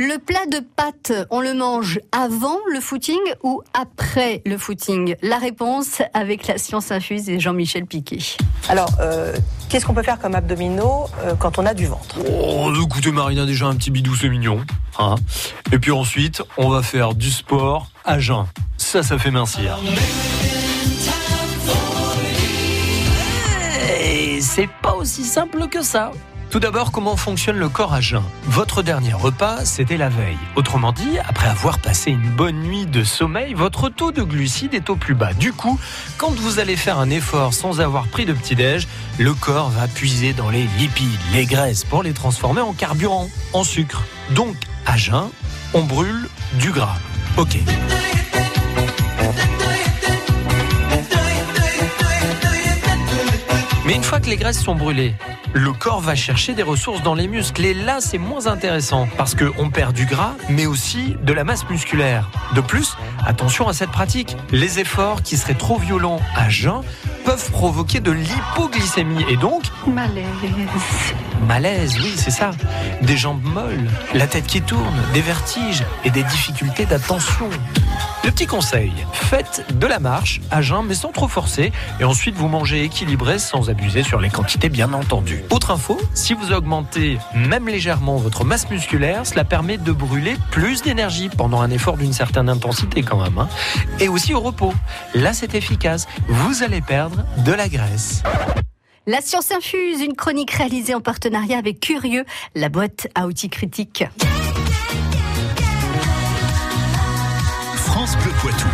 Le plat de pâtes, on le mange avant le footing ou après le footing? La réponse avec la science infuse et Jean-Michel Piquet. Alors, euh, qu'est-ce qu'on peut faire comme abdominaux euh, quand on a du ventre? Oh, écoutez Marina, déjà un petit bidou, c'est mignon. Hein Et puis ensuite, on va faire du sport à jeun. Ça, ça fait mincir. Et c'est pas aussi simple que ça. Tout d'abord, comment fonctionne le corps à jeun? Votre dernier repas, c'était la veille. Autrement dit, après avoir passé une bonne nuit de sommeil, votre taux de glucides est au plus bas. Du coup, quand vous allez faire un effort sans avoir pris de petit-déj, le corps va puiser dans les lipides, les graisses, pour les transformer en carburant, en sucre. Donc, à jeun, on brûle du gras. Ok. Mais une fois que les graisses sont brûlées, le corps va chercher des ressources dans les muscles. Et là, c'est moins intéressant parce qu'on perd du gras, mais aussi de la masse musculaire. De plus, attention à cette pratique. Les efforts qui seraient trop violents à jeun peuvent provoquer de l'hypoglycémie et donc Malaise. malaise, oui, c'est ça. Des jambes molles, la tête qui tourne, des vertiges et des difficultés d'attention. Le petit conseil, faites de la marche à jeun mais sans trop forcer et ensuite vous mangez équilibré sans abuser sur les quantités bien entendu. Autre info, si vous augmentez même légèrement votre masse musculaire, cela permet de brûler plus d'énergie pendant un effort d'une certaine intensité quand même. hein. Et aussi au repos. Là c'est efficace, vous allez perdre de la graisse. La science infuse, une chronique réalisée en partenariat avec Curieux, la boîte à outils critiques. France Bleu Poitou.